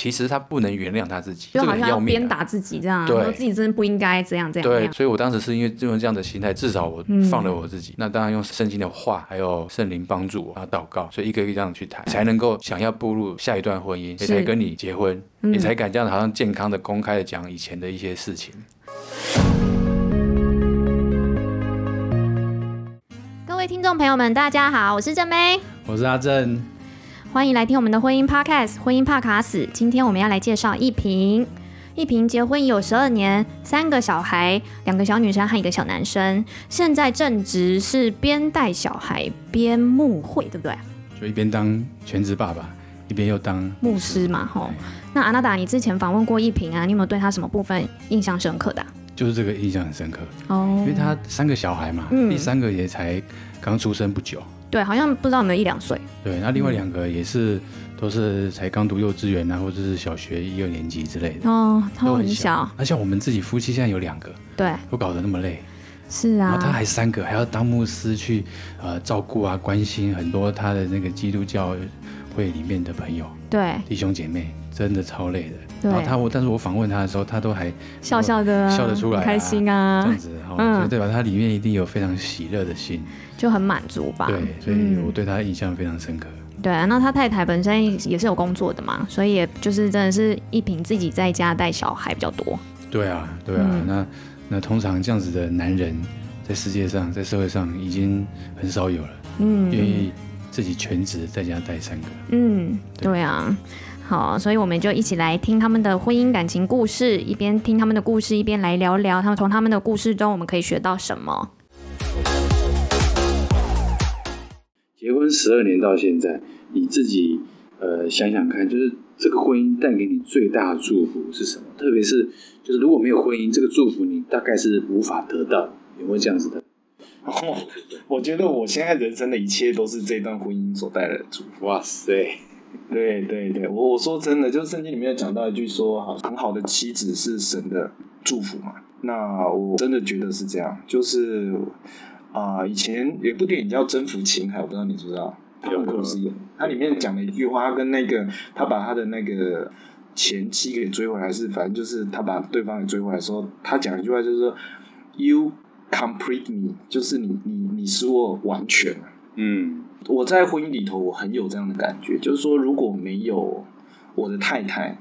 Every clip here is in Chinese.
其实他不能原谅他自己，就好像要鞭打自己这样，对，说自己真的不应该这样这样。对，所以我当时是因为用这样的心态，至少我放了我自己。嗯、那当然用圣经的话，还有圣灵帮助我，然后祷告，所以一个一个这样去谈，才能够想要步入下一段婚姻，也才跟你结婚，嗯、也才敢这样好像健康的公开的讲以前的一些事情。各位听众朋友们，大家好，我是正妹，我是阿正。欢迎来听我们的婚姻 Podcast《婚姻怕卡死》。今天我们要来介绍一平。一平结婚已有十二年，三个小孩，两个小女生和一个小男生。现在正职是边带小孩边牧会，对不对？就一边当全职爸爸，一边又当牧师嘛，吼。那阿娜达，你之前访问过一平啊，你有没有对他什么部分印象深刻的啊？就是这个印象很深刻哦，因为他三个小孩嘛，嗯，第三个也才刚出生不久。对，好像不知道有没有一两岁。对，那另外两个也是，嗯、都是才刚读幼稚园啊，或者是小学一二年级之类的。哦，他都很小。那像我们自己夫妻现在有两个，对，都搞得那么累。是啊。然后他还三个，还要当牧师去呃照顾啊，关心很多他的那个基督教会里面的朋友，对，弟兄姐妹，真的超累的。然后他我，但是我访问他的时候，他都还笑笑的，啊，笑得出来，啊，开心啊，这样子，哦，嗯，所以对吧？他里面一定有非常喜乐的心。就很满足吧。对，所以我对他印象非常深刻。嗯、对啊，那他太太本身也是有工作的嘛，所以也就是真的是一平自己在家带小孩比较多。对啊，对啊，嗯、那那通常这样子的男人，在世界上，在社会上已经很少有了。嗯，愿意自己全职在家带三个。嗯，对，对啊。好，所以我们就一起来听他们的婚姻感情故事，一边听他们的故事，一边来聊聊他们从他们的故事中我们可以学到什么。结婚十二年到现在，你自己呃想想看，就是这个婚姻带给你最大的祝福是什么？特别是就是如果没有婚姻，这个祝福你大概是无法得到，有没有这样子的？哦，我觉得我现在人生的一切都是这段婚姻所带来的祝福。哇塞，对对对，我我说真的，就是圣经里面有讲到一句说，好，很好的妻子是神的祝福嘛。那我真的觉得是这样，就是。啊、呃，以前有部电影叫《征服情海》，我不知道你知不知道？汤姆克鲁斯演，他里面讲了一句话，他跟那个他把他的那个前妻给追回来，是反正就是他把对方给追回来的时候，他讲一句话就是说：“You complete me”，就是你你你使我完全。嗯，我在婚姻里头，我很有这样的感觉，就是说如果没有我的太太，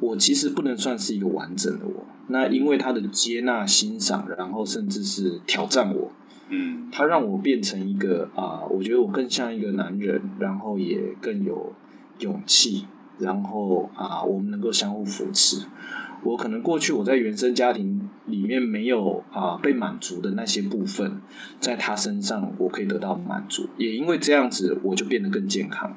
我其实不能算是一个完整的我。那因为她的接纳、欣赏，然后甚至是挑战我。嗯，她让我变成一个啊、呃，我觉得我更像一个男人，然后也更有勇气，然后啊、呃，我们能够相互扶持。我可能过去我在原生家庭里面没有啊、被满足的那些部分，在他身上我可以得到满足，也因为这样子，我就变得更健康。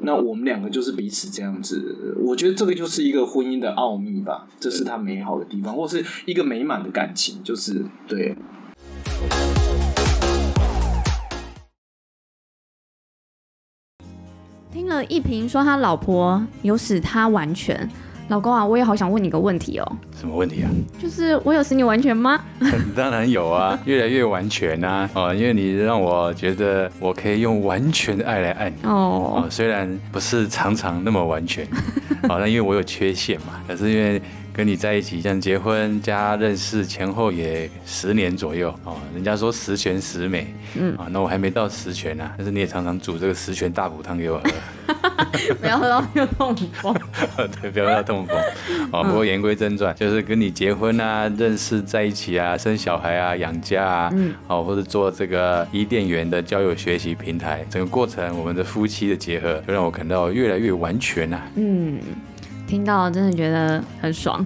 那我们两个就是彼此这样子，我觉得这个就是一个婚姻的奥秘吧，这是它美好的地方，或是一个美满的感情，就是对。听了一平说他老婆有使他完全，老公啊，我也好想问你个问题哦。什么问题啊？就是我有使你完全吗？当然有啊，越来越完全啊。哦，因为你让我觉得我可以用完全的爱来爱你哦。哦，虽然不是常常那么完全，好、哦，那因为我有缺陷嘛，可是因为。跟你在一起，像结婚加认识前后也十年左右哦。人家说十全十美，嗯啊，那我还没到十全呢、啊。但是你也常常煮这个十全大补汤给我喝，不要喝到又痛风。对，不要喝到痛风。哦，不过言归正传，就是跟你结婚啊，认识在一起啊，生小孩啊，养家啊，嗯，哦，或者做这个伊甸园的交友学习平台，整个过程，我们的夫妻的结合，就让我感到越来越完全呐、啊。嗯。听到真的觉得很爽，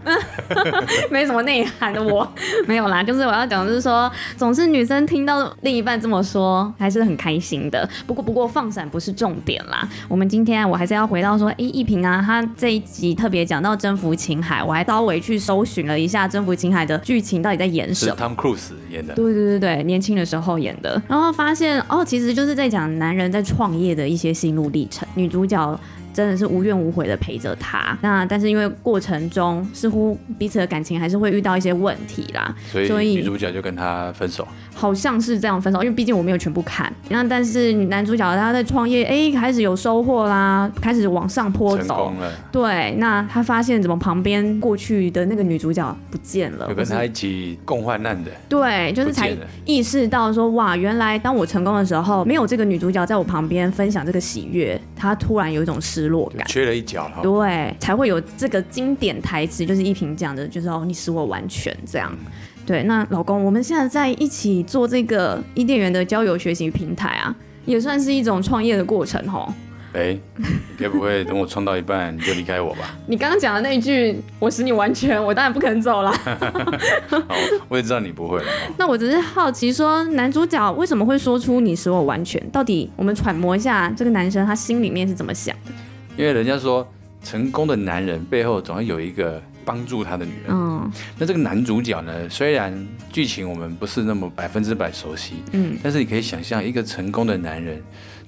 没什么内涵的我 没有啦，就是我要讲的是说，总是女生听到另一半这么说，还是很开心的。不过不过放闪不是重点啦，我们今天我还是要回到说，哎，一平啊，他这一集特别讲到征服情海，我还稍微去搜寻了一下征服情海的剧情到底在演什么。是 Tom Cruise 演的。对对对对，年轻的时候演的，然后发现哦，其实就是在讲男人在创业的一些心路历程，女主角。真的是无怨无悔的陪着他。那但是因为过程中似乎彼此的感情还是会遇到一些问题啦，所以女主角就跟他分手。好像是这样分手，因为毕竟我没有全部看。那但是男主角他在创业，哎，开始有收获啦，开始往上坡走。对，那他发现怎么旁边过去的那个女主角不见了，有跟他一起共患难的。对，就是才意识到说，哇，原来当我成功的时候，没有这个女主角在我旁边分享这个喜悦，他突然有一种失落感，缺了一角。对，才会有这个经典台词，就是一萍讲的，就是哦，你使我完全这样。嗯对，那老公，我们现在在一起做这个伊甸园的交友学习平台啊，也算是一种创业的过程吼。哎，你该不会等我创到一半你就离开我吧？你刚刚讲的那一句“我使你完全”，我当然不肯走了。好，我也知道你不会了。那我只是好奇说，男主角为什么会说出“你使我完全”？到底我们揣摩一下，这个男生他心里面是怎么想的？因为人家说，成功的男人背后总要有一个。帮助他的女人。嗯，那这个男主角呢？虽然剧情我们不是那么百分之百熟悉，嗯，但是你可以想象，一个成功的男人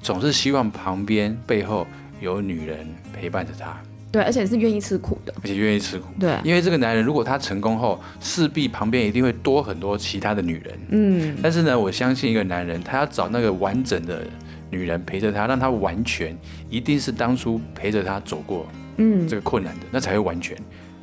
总是希望旁边背后有女人陪伴着他。对，而且是愿意吃苦的，而且愿意吃苦。对，因为这个男人如果他成功后，势必旁边一定会多很多其他的女人。嗯，但是呢，我相信一个男人，他要找那个完整的女人陪着他，让他完全，一定是当初陪着他走过，嗯，这个困难的，那才会完全。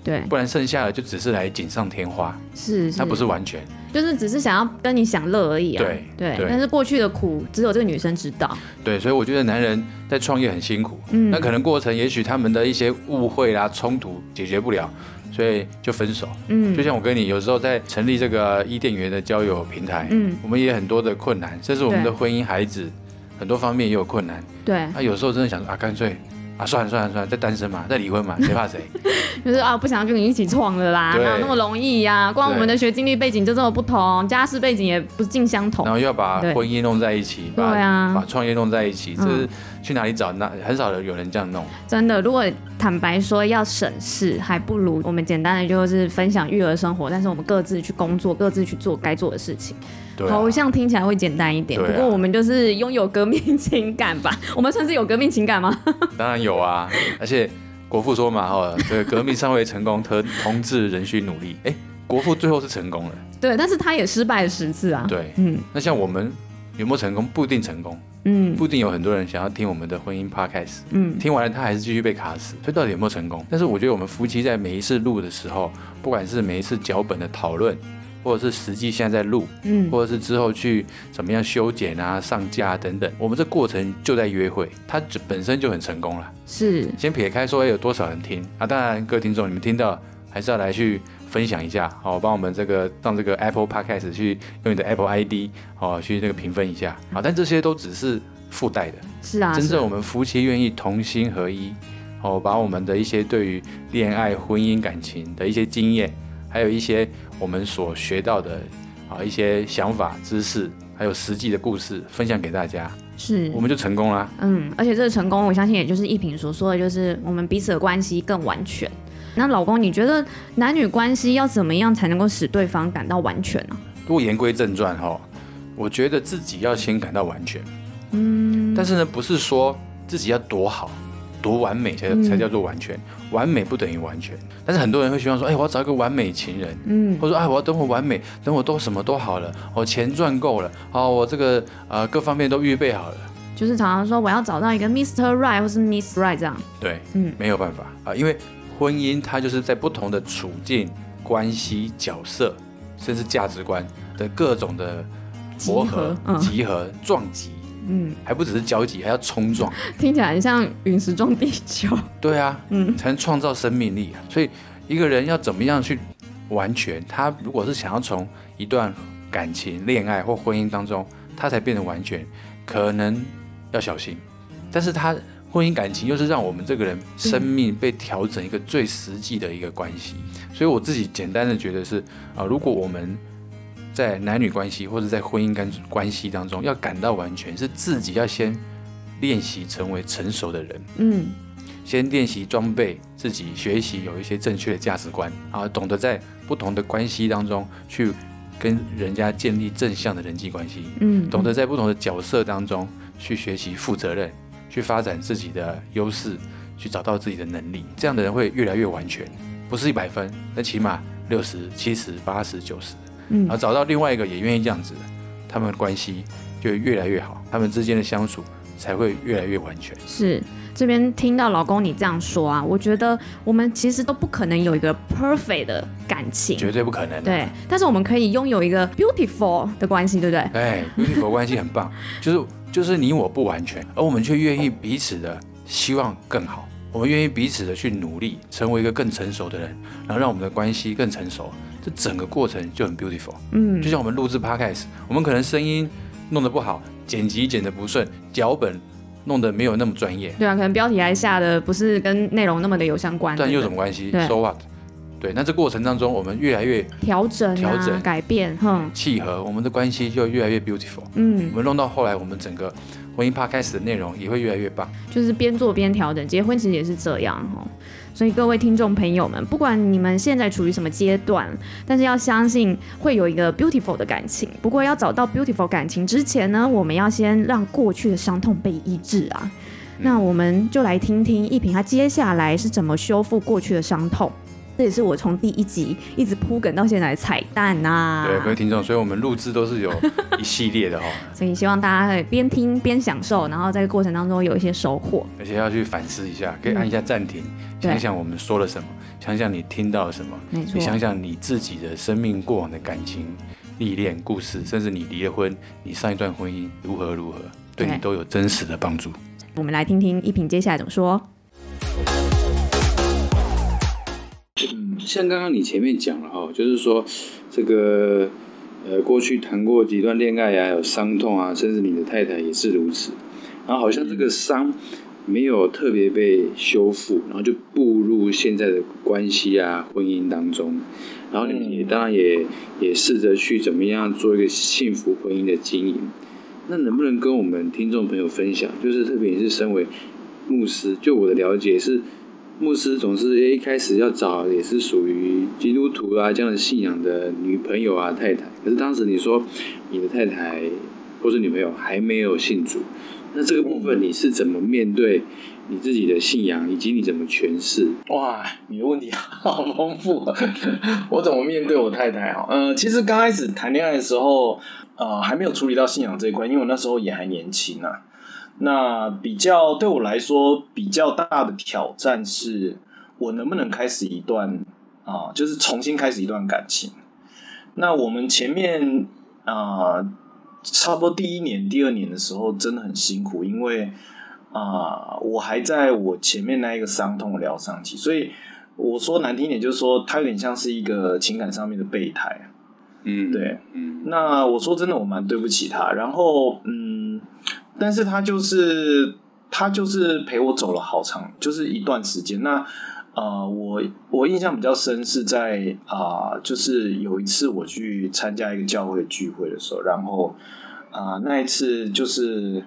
对，不然剩下的就只是来锦上添花，是，是，他不是完全，就是只是想要跟你享乐而已啊。对对，但是过去的苦只有这个女生知道。对，所以我觉得男人在创业很辛苦，嗯，那可能过程也许他们的一些误会啦、冲突解决不了，所以就分手。嗯，就像我跟你有时候在成立这个伊甸园的交友平台，嗯，我们也很多的困难，甚至我们的婚姻、孩子很多方面也有困难。对，那有时候真的想说啊，干脆。啊，算了算了算了，再单身嘛，再离婚嘛，谁怕谁？就是啊，不想要跟你一起创了啦，哪有那么容易呀、啊？光我们的学经历背景就这么不同，家世背景也不尽相同，然后又要把婚姻弄在一起，对啊，把创业弄在一起，这是去哪里找？那很少有人这样弄。真的，如果坦白说要省事，还不如我们简单的就是分享育儿生活，但是我们各自去工作，各自去做该做的事情。对啊、好像听起来会简单一点，啊、不过我们就是拥有革命情感吧？我们算是有革命情感吗？当然有啊，而且国父说嘛，哈，这个革命尚未成功，同同志仍需努力。哎，国父最后是成功了，对，但是他也失败了十次啊。对，嗯，那像我们有没有成功？不一定成功，嗯，不一定有很多人想要听我们的婚姻 podcast，嗯，听完了他还是继续被卡死，所以到底有没有成功？但是我觉得我们夫妻在每一次录的时候，不管是每一次脚本的讨论。或者是实际现在在录，嗯，或者是之后去怎么样修剪啊、上架啊等等，我们这过程就在约会，它就本身就很成功了。是，先撇开说有多少人听啊，当然各位听众你们听到还是要来去分享一下，好，帮我们这个让这个 Apple Podcast 去用你的 Apple ID 好去那个评分一下，好，但这些都只是附带的，是啊，真正我们夫妻愿意同心合一，好，把我们的一些对于恋爱、婚姻、感情的一些经验。还有一些我们所学到的啊一些想法、知识，还有实际的故事分享给大家，是我们就成功了。嗯，而且这个成功，我相信也就是一平所说的，就是我们彼此的关系更完全。那老公，你觉得男女关系要怎么样才能够使对方感到完全呢？如果言归正传哈，我觉得自己要先感到完全。嗯，但是呢，不是说自己要多好。多完美才才叫做完全，完美不等于完全。但是很多人会希望说，哎，我要找一个完美情人，嗯，或者说，哎，我要等我完美，等我都什么都好了，我钱赚够了，好，我这个呃各方面都预备好了。就是常常说我要找到一个 Mr. Right 或是 Miss Right 这样。对，嗯，没有办法啊，因为婚姻它就是在不同的处境、关系、角色，甚至价值观的各种的磨合、集合、嗯、集合撞击。嗯，还不只是交集，还要冲撞，听起来很像陨石撞地球。对啊，嗯，才能创造生命力啊。所以一个人要怎么样去完全？他如果是想要从一段感情、恋爱或婚姻当中，他才变得完全，可能要小心。但是他婚姻感情又是让我们这个人生命被调整一个最实际的一个关系。所以我自己简单的觉得是啊，如果我们在男女关系或者在婚姻关关系当中，要感到完全，是自己要先练习成为成熟的人。嗯，先练习装备自己，学习有一些正确的价值观。啊，懂得在不同的关系当中去跟人家建立正向的人际关系。嗯，懂得在不同的角色当中去学习负责任，去发展自己的优势，去找到自己的能力，这样的人会越来越完全，不是一百分，那起码六十、七十、八十、九十，嗯，然后找到另外一个也愿意这样子的，他们的关系就会越来越好，他们之间的相处才会越来越完全。是。这边听到老公你这样说啊，我觉得我们其实都不可能有一个 perfect 的感情，绝对不可能。对，但是我们可以拥有一个 beautiful 的关系，对不对？哎，beautiful 关系很棒，就是就是你我不完全，而我们却愿意彼此的希望更好，我们愿意彼此的去努力，成为一个更成熟的人，然后让我们的关系更成熟，这整个过程就很 beautiful。嗯，就像我们录制 podcast，我们可能声音弄得不好，剪辑剪得不顺，脚本。弄得没有那么专业，对啊，可能标题还下的不是跟内容那么的有相关，但又有什么关系？So what？对，那这过程当中，我们越来越调整、调整、改变，哼，契合，我们的关系就越来越 beautiful。嗯，我们弄到后来，我们整个婚姻 podcast 的内容也会越来越棒，就是边做边调整。结婚其实也是这样，哈。所以各位听众朋友们，不管你们现在处于什么阶段，但是要相信会有一个 beautiful 的感情。不过要找到 beautiful 感情之前呢，我们要先让过去的伤痛被医治啊。嗯、那我们就来听听一平他接下来是怎么修复过去的伤痛。这也是我从第一集一直铺梗到现在的彩蛋呐、啊。对，各位听众，所以我们录制都是有一系列的哈。所以希望大家可以边听边享受，然后在过程当中有一些收获。而且要去反思一下，可以按一下暂停，嗯、想想我们说了什么，想想你听到了什么，没错。你想想你自己的生命过往的感情历练故事，甚至你离了婚，你上一段婚姻如何如何，对你都有真实的帮助。我们来听听一平接下来怎么说。像刚刚你前面讲了哈，就是说这个呃，过去谈过几段恋爱呀，有伤痛啊，甚至你的太太也是如此，然后好像这个伤没有特别被修复，然后就步入现在的关系啊、婚姻当中，然后你们也当然也也试着去怎么样做一个幸福婚姻的经营，那能不能跟我们听众朋友分享？就是特别也是身为牧师，就我的了解是。牧师总是一开始要找也是属于基督徒啊这样的信仰的女朋友啊太太，可是当时你说你的太太或是女朋友还没有信主，那这个部分你是怎么面对你自己的信仰，以及你怎么诠释？哇，你的问题 好丰富，我怎么面对我太太啊？呃，其实刚开始谈恋爱的时候，呃，还没有处理到信仰这一块，因为我那时候也还年轻啊。那比较对我来说比较大的挑战是，我能不能开始一段啊，就是重新开始一段感情。那我们前面啊，差不多第一年、第二年的时候真的很辛苦，因为啊，我还在我前面那一个伤痛疗伤期，所以我说难听一点，就是说他有点像是一个情感上面的备胎。嗯，对，嗯。那我说真的，我蛮对不起他。然后，嗯。但是他就是他就是陪我走了好长，就是一段时间。那呃，我我印象比较深是在啊、就是有一次我去参加一个教会聚会的时候，然后啊、那一次就是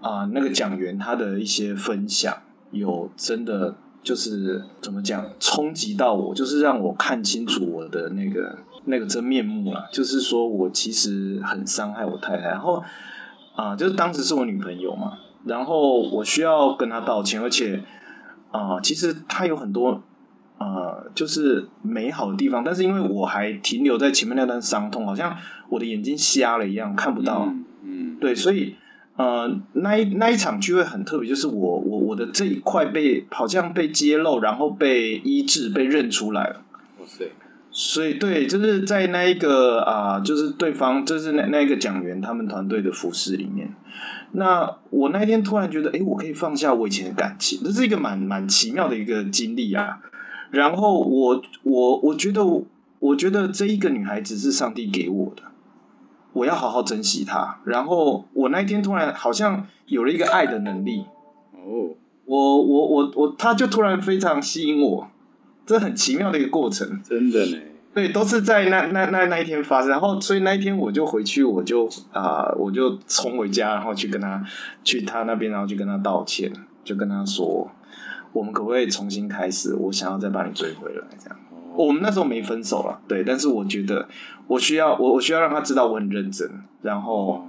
啊、那个讲员他的一些分享，有真的就是怎么讲，冲击到我，就是让我看清楚我的那个那个真面目了。就是说我其实很伤害我太太，然后。啊，就是当时是我女朋友嘛，然后我需要跟她道歉，而且啊，其实她有很多啊，就是美好的地方，但是因为我还停留在前面那段伤痛，好像我的眼睛瞎了一样，看不到。嗯，嗯对，所以呃，那一那一场聚会很特别，就是我我我的这一块被好像被揭露，然后被医治，被认出来了。哇塞！所以，对，就是在那一个啊、呃，就是对方，就是那那一个讲员他们团队的服饰里面。那我那一天突然觉得，哎，我可以放下我以前的感情，这是一个蛮蛮奇妙的一个经历啊。然后我我我觉得，我觉得这一个女孩子是上帝给我的，我要好好珍惜她。然后我那一天突然好像有了一个爱的能力。哦，我我我我，她就突然非常吸引我。这很奇妙的一个过程，真的呢。对，都是在那那那那一天发生，然后所以那一天我就回去，我就啊、呃，我就冲回家，然后去跟他去他那边，然后去跟他道歉，就跟他说，我们可不可以重新开始？我想要再把你追回来，这样。哦、我们那时候没分手了，对，但是我觉得我需要我我需要让他知道我很认真，然后，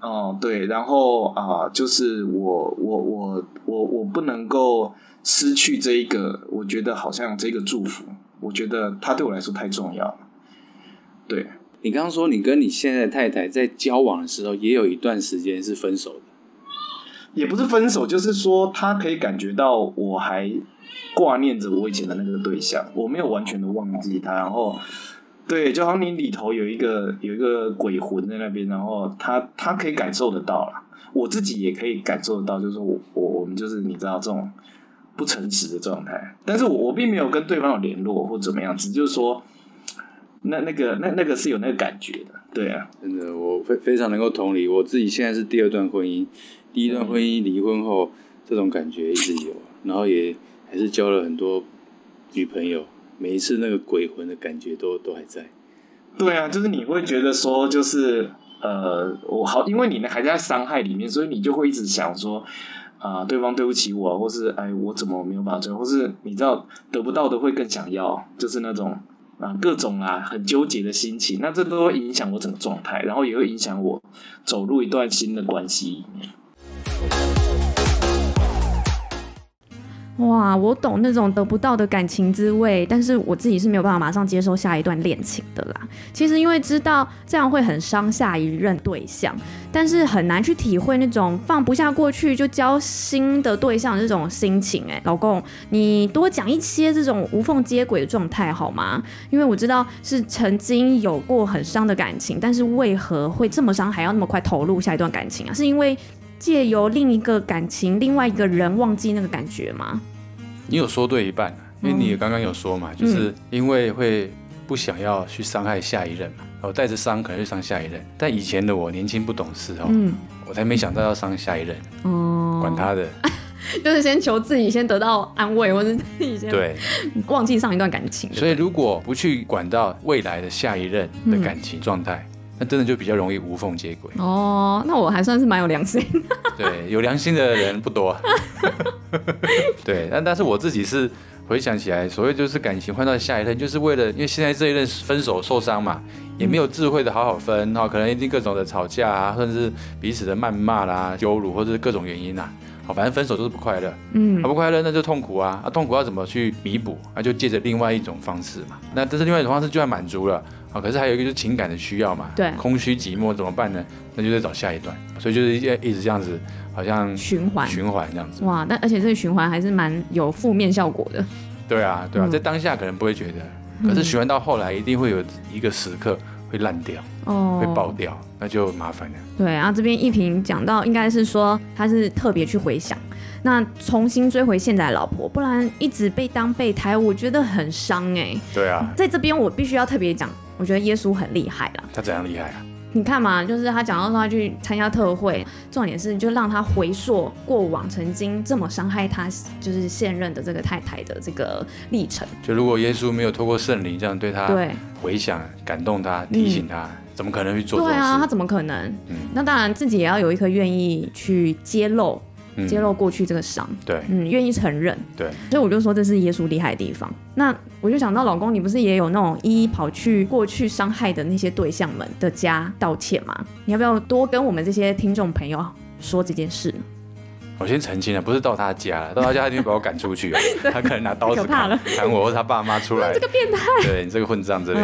哦、呃，对，然后啊、呃，就是我我我我我不能够。失去这一个，我觉得好像这个祝福，我觉得他对我来说太重要了。对，你刚刚说你跟你现在的太太在交往的时候，也有一段时间是分手的，也不是分手，就是说他可以感觉到我还挂念着我以前的那个对象，我没有完全的忘记他，然后。对，就好像你里头有一个有一个鬼魂在那边，然后他他可以感受得到啦，我自己也可以感受得到，就是我我我们就是你知道这种不诚实的状态，但是我我并没有跟对方有联络或怎么样子，就是说那那个那那个是有那个感觉的，对啊，真的我非非常能够同理，我自己现在是第二段婚姻，第一段婚姻离婚后这种感觉一直有，然后也还是交了很多女朋友。每一次那个鬼魂的感觉都都还在，对啊，就是你会觉得说，就是呃，我好，因为你呢还在伤害里面，所以你就会一直想说，啊、对方对不起我，或是哎，我怎么没有办法追，或是你知道得不到的会更想要，就是那种啊各种啊很纠结的心情，那这都会影响我整个状态，然后也会影响我走入一段新的关系。哇，我懂那种得不到的感情滋味，但是我自己是没有办法马上接受下一段恋情的啦。其实因为知道这样会很伤下一任对象，但是很难去体会那种放不下过去就交新的对象这种心情。哎，老公，你多讲一些这种无缝接轨的状态好吗？因为我知道是曾经有过很伤的感情，但是为何会这么伤，还要那么快投入下一段感情啊？是因为？借由另一个感情，另外一个人忘记那个感觉吗？你有说对一半，因为你也刚刚有说嘛，嗯、就是因为会不想要去伤害下一任嘛，我带着伤可能去伤下一任。但以前的我年轻不懂事哦，嗯、我才没想到要伤下一任哦，管他的，就是先求自己先得到安慰，或者自己先对忘记上一段感情。所以如果不去管到未来的下一任的感情状态。嗯那真的就比较容易无缝接轨哦。那我还算是蛮有良心。对，有良心的人不多。对，但但是我自己是回想起来，所谓就是感情换到下一任，就是为了因为现在这一任分手受伤嘛，也没有智慧的好好分，哈，可能一定各种的吵架啊，甚至彼此的谩骂啦、羞辱，或者是各种原因呐，好，反正分手都是不快乐。嗯，不快乐那就痛苦啊，啊，痛苦要怎么去弥补？那就借着另外一种方式嘛。那这是另外一种方式，就算满足了。啊，可是还有一个就是情感的需要嘛，对，空虚寂寞怎么办呢？那就再找下一段，所以就是一一直这样子，好像循环循环这样子。哇，那而且这个循环还是蛮有负面效果的。对啊，对啊，嗯、在当下可能不会觉得，可是循环到后来一定会有一个时刻会烂掉，哦，会爆掉，那就麻烦了。对啊，这边一平讲到应该是说他是特别去回想。那重新追回现在的老婆，不然一直被当备胎，我觉得很伤哎、欸。对啊，在这边我必须要特别讲，我觉得耶稣很厉害了。他怎样厉害啊？你看嘛，就是他讲到说他去参加特会，重点是就让他回溯过往曾经这么伤害他，就是现任的这个太太的这个历程。就如果耶稣没有透过圣灵这样对他回想、感动他、提醒他，嗯、怎么可能去做？对啊，他怎么可能？嗯，那当然自己也要有一颗愿意去揭露。揭露过去这个伤，对，嗯，愿意承认，对，所以我就说这是耶稣厉害的地方。那我就想到，老公，你不是也有那种一一跑去过去伤害的那些对象们的家道歉吗？你要不要多跟我们这些听众朋友说这件事？我先澄清了，不是到他家了，到他家他一定会把我赶出去，对。他可能拿刀子砍我，或者他爸妈出来，这个变态，对你这个混账之类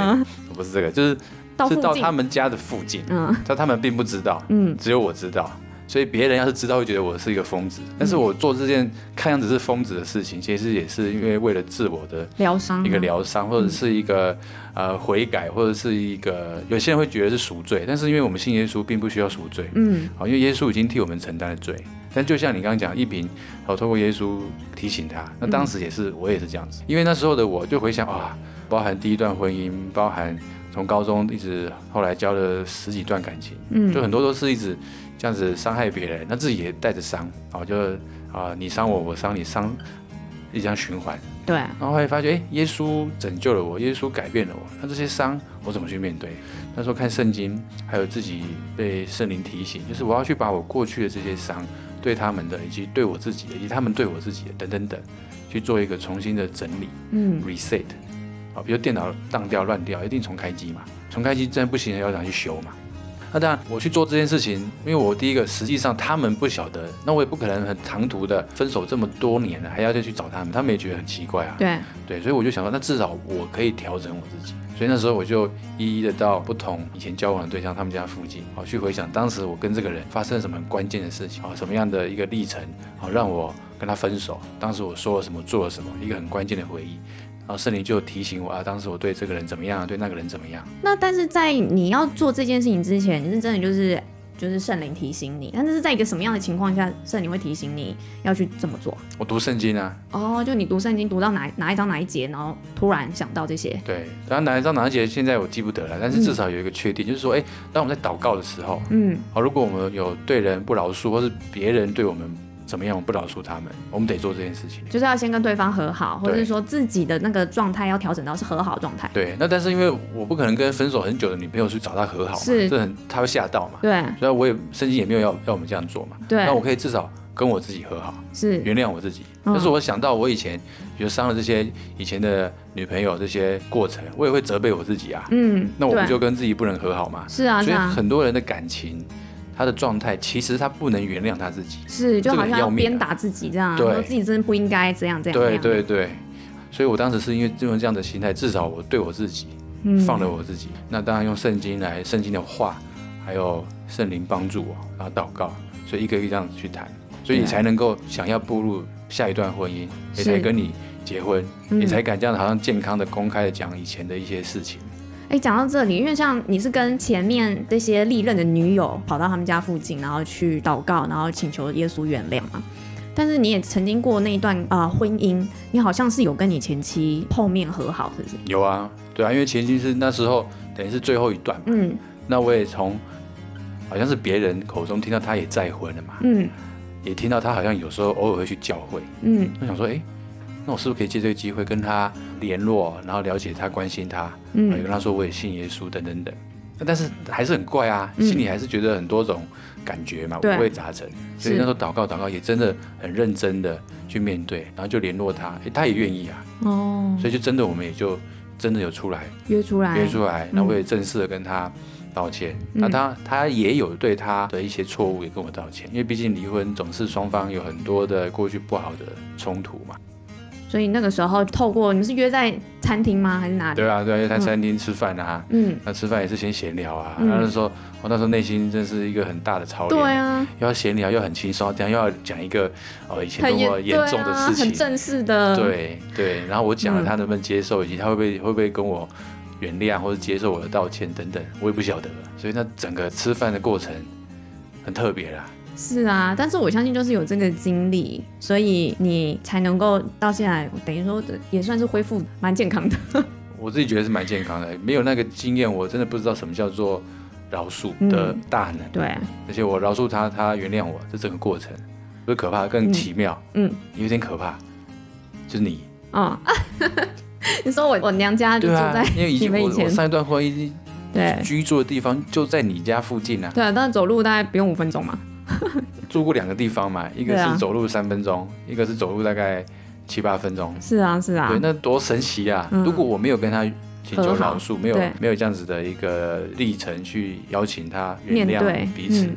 不是这个，就是到是到他们家的附近，嗯，但他们并不知道，嗯，只有我知道。所以别人要是知道，会觉得我是一个疯子。但是我做这件看样子是疯子的事情，其实也是因为为了自我的疗伤，一个疗伤，或者是一个呃悔改，或者是一个有些人会觉得是赎罪。但是因为我们信耶稣，并不需要赎罪。嗯，好，因为耶稣已经替我们承担了罪。但就像你刚刚讲，一平，好，透过耶稣提醒他，那当时也是我也是这样子。因为那时候的我就回想啊，包含第一段婚姻，包含从高中一直后来交了十几段感情，嗯，就很多都是一直。这样子伤害别人，那自己也带着伤，啊，就啊，你伤我，我伤你，伤，一这样循环。对。然后后来发觉，哎，耶稣拯救了我，耶稣改变了我，那这些伤我怎么去面对？那时候看圣经，还有自己被圣灵提醒，就是我要去把我过去的这些伤，对他们的，以及对我自己的，以及他们对我自己的，等等等，去做一个重新的整理，嗯，reset，啊，比如电脑当掉、乱掉，一定重开机嘛，重开机真的不行，要拿去修嘛。那当然我去做这件事情，因为我第一个实际上他们不晓得，那我也不可能很长途的分手这么多年了，还要再去找他们，他们也觉得很奇怪啊。对对，所以我就想说，那至少我可以调整我自己。所以那时候我就一一的到不同以前交往的对象他们家附近，好去回想当时我跟这个人发生了什么很关键的事情，好什么样的一个历程，好让我跟他分手。当时我说了什么，做了什么，一个很关键的回忆。然后圣灵就提醒我啊，当时我对这个人怎么样，对那个人怎么样。那但是在你要做这件事情之前，你是真的就是就是圣灵提醒你，但是在一个什么样的情况下，圣灵会提醒你要去这么做？我读圣经啊。哦，就你读圣经读到哪哪一章哪一节，然后突然想到这些。对，然后哪一章哪一节现在我记不得了，但是至少有一个确定，嗯、就是说，哎，当我们在祷告的时候，嗯，好，如果我们有对人不饶恕，或是别人对我们。怎么样？我不饶恕他们，我们得做这件事情，就是要先跟对方和好，或者是说自己的那个状态要调整到是和好状态。对，那但是因为我不可能跟分手很久的女朋友去找她和好嘛，是，这很她会吓到嘛。对，所以我也圣经也没有要要我们这样做嘛。对，那我可以至少跟我自己和好，是原谅我自己。但是我想到我以前，比如伤了这些以前的女朋友这些过程，我也会责备我自己啊。嗯，那我不就跟自己不能和好吗？是啊，所以很多人的感情。他的状态其实他不能原谅他自己，是就好像要鞭打自己这样，对，自己真的不应该这样这样。对对对，所以我当时是因为用这样的心态，至少我对我自己嗯放了我自己。那当然用圣经来，圣经的话，还有圣灵帮助我，然后祷告，所以一个一个这样子去谈，所以你才能够想要步入下一段婚姻，也才跟你结婚，你才敢这样好像健康的公开的讲以前的一些事情。哎，讲到这里，因为像你是跟前面这些历任的女友跑到他们家附近，然后去祷告，然后请求耶稣原谅嘛。但是你也曾经过那一段啊、呃、婚姻，你好像是有跟你前妻碰面和好，是不是？有啊，对啊，因为前妻是那时候等于是最后一段嘛。嗯。那我也从好像是别人口中听到他也再婚了嘛。嗯。也听到他好像有时候偶尔会去教会。嗯。我想说，哎。那我是不是可以借这个机会跟他联络，然后了解他、关心他，嗯，也跟他说我也信耶稣等等等。但是还是很怪啊，心里还是觉得很多种感觉嘛，五味杂陈。所以那时候祷告祷告也真的很认真的去面对，然后就联络他，哎，他也愿意啊。哦。所以就真的我们也就真的有出来约出来约出来，那我也正式的跟他道歉。那他他也有对他的一些错误也跟我道歉，因为毕竟离婚总是双方有很多的过去不好的冲突嘛。所以那个时候，透过你们是约在餐厅吗？还是哪里？对啊，对啊，约在餐厅吃饭啊。嗯，那吃饭也是先闲聊啊。然后说，我那时候内心真是一个很大的操练。对啊，又要闲聊，又很轻松，这样又要讲一个哦以前多么严重的事情，很正式的。对对，然后我讲了，他能不能接受，以及他会不会会不会跟我原谅或者接受我的道歉等等，我也不晓得。所以那整个吃饭的过程很特别啦。是啊，但是我相信就是有这个经历，所以你才能够到现在，等于说也算是恢复蛮健康的。我自己觉得是蛮健康的，没有那个经验，我真的不知道什么叫做饶恕的大能。嗯、对，而且我饶恕他，他原谅我，这整个过程不是可怕，更奇妙。嗯，嗯有点可怕，就是你。哦，你说我我娘家就住在、啊、因为以前我，我上一段婚姻对居住的地方就在你家附近啊。对啊，但是走路大概不用五分钟嘛。住过两个地方嘛，一个是走路三分钟，啊、一个是走路大概七八分钟。是啊，是啊。对，那多神奇啊！嗯、如果我没有跟他请求饶恕，没有没有这样子的一个历程去邀请他原谅彼此，嗯、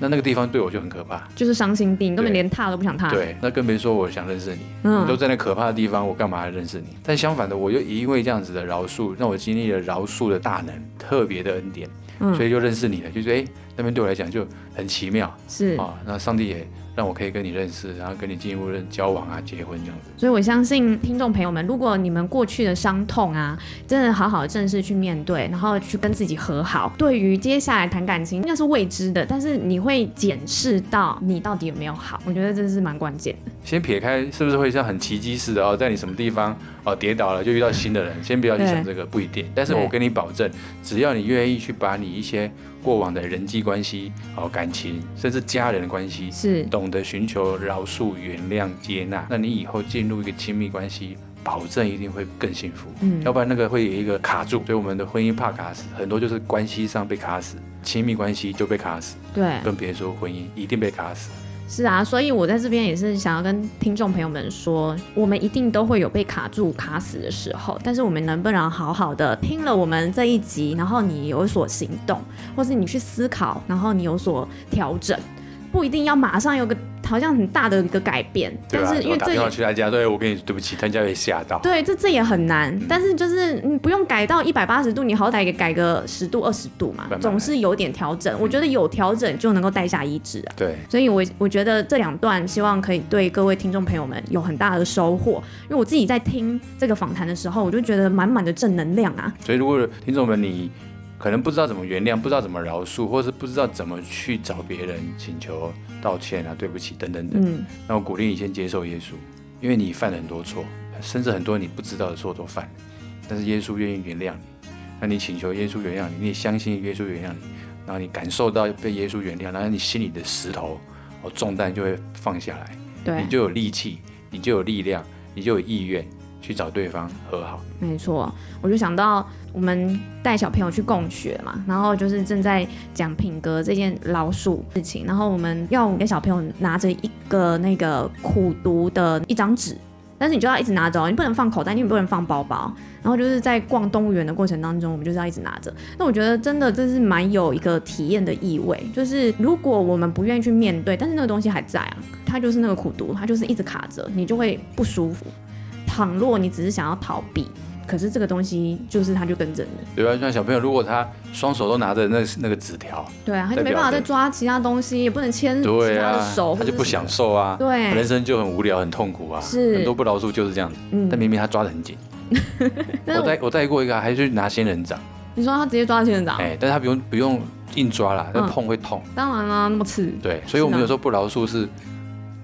那那个地方对我就很可怕，就是伤心地，根本连踏都不想踏。对，那更别说我想认识你，嗯、你都在那可怕的地方，我干嘛还认识你？但相反的，我又因为这样子的饶恕，让我经历了饶恕的大能，特别的恩典。所以就认识你了，就是哎，那边对我来讲就很奇妙，是啊，那上帝也让我可以跟你认识，然后跟你进一步认交往啊，结婚这样子。所以我相信听众朋友们，如果你们过去的伤痛啊，真的好好正式去面对，然后去跟自己和好，对于接下来谈感情应该是未知的，但是你会检视到你到底有没有好，我觉得这是蛮关键的。先撇开是不是会像很奇迹似的哦，在你什么地方哦跌倒了就遇到新的人，先不要去想这个，不一定。但是我跟你保证，只要你愿意去把你一些过往的人际关系哦、感情，甚至家人的关系，是懂得寻求饶恕、原谅、接纳，那你以后进入一个亲密关系，保证一定会更幸福。嗯，要不然那个会有一个卡住，所以我们的婚姻怕卡死，很多就是关系上被卡死，亲密关系就被卡死。对，更别说婚姻一定被卡死。是啊，所以我在这边也是想要跟听众朋友们说，我们一定都会有被卡住、卡死的时候，但是我们能不能好好的听了我们这一集，然后你有所行动，或是你去思考，然后你有所调整，不一定要马上有个。好像很大的一个改变，但是因为这打去他家，对我跟你对不起，他家会吓到。对，这这也很难，嗯、但是就是你不用改到一百八十度，你好歹也改个十度二十度嘛，总是有点调整。我觉得有调整就能够带下一致啊。对，所以我我觉得这两段希望可以对各位听众朋友们有很大的收获，因为我自己在听这个访谈的时候，我就觉得满满的正能量啊。所以如果听众们你可能不知道怎么原谅，不知道怎么饶恕，或是不知道怎么去找别人请求道歉啊，对不起等等等。嗯，那我鼓励你先接受耶稣，因为你犯了很多错，甚至很多你不知道的错都犯了，但是耶稣愿意原谅你。那你请求耶稣原谅你，你也相信耶稣原谅你，然后你感受到被耶稣原谅，然后你心里的石头哦重担就会放下来，对，你就有力气，你就有力量，你就有意愿。去找对方和好，没错，我就想到我们带小朋友去共学嘛，然后就是正在讲品格这件老鼠事情，然后我们要给小朋友拿着一个那个苦毒的一张纸，但是你就要一直拿着，哦你不能放口袋，你也不能放包包，然后就是在逛动物园的过程当中，我们就是要一直拿着。那我觉得真的这是蛮有一个体验的意味，就是如果我们不愿意去面对，但是那个东西还在啊，它就是那个苦毒，它就是一直卡着，你就会不舒服。倘若你只是想要逃避，可是这个东西就是它就跟着你。对啊，像小朋友，如果他双手都拿着那那个纸条，对啊，他就没办法再抓其他东西，也不能牵其他的手，他就不享受啊，对，人生就很无聊，很痛苦啊。是，很多不饶恕就是这样子。嗯，但明明他抓得很紧。我带我带过一个，还去拿仙人掌。你说他直接抓仙人掌？哎，但是他不用不用硬抓啦，那碰会痛。当然啦，那么刺。对，所以我们有时候不饶恕是。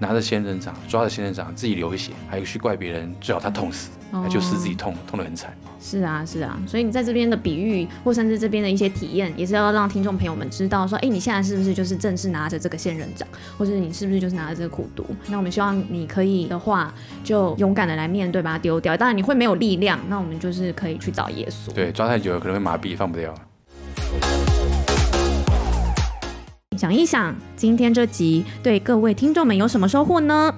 拿着仙人掌，抓着仙人掌，自己流血，还有去怪别人，最好他痛死，那、哦、就是自己痛，痛得很惨。是啊，是啊，所以你在这边的比喻，或甚至这边的一些体验，也是要让听众朋友们知道，说，哎，你现在是不是就是正式拿着这个仙人掌，或者你是不是就是拿着这个苦毒？那我们希望你可以的话，就勇敢的来面对，把它丢掉。当然你会没有力量，那我们就是可以去找耶稣。对，抓太久了可能会麻痹，放不掉。想一想，今天这集对各位听众们有什么收获呢？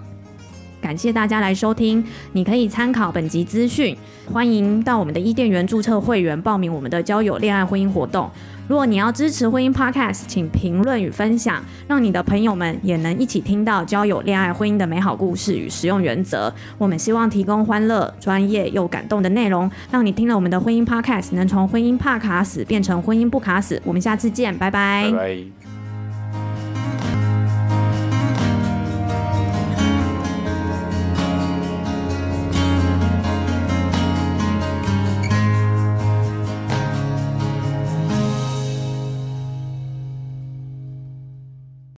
感谢大家来收听，你可以参考本集资讯，欢迎到我们的伊甸园注册会员，报名我们的交友、恋爱、婚姻活动。如果你要支持婚姻 Podcast，请评论与分享，让你的朋友们也能一起听到交友、恋爱、婚姻的美好故事与实用原则。我们希望提供欢乐、专业又感动的内容，让你听了我们的婚姻 Podcast，能从婚姻怕卡死变成婚姻不卡死。我们下次见，拜拜。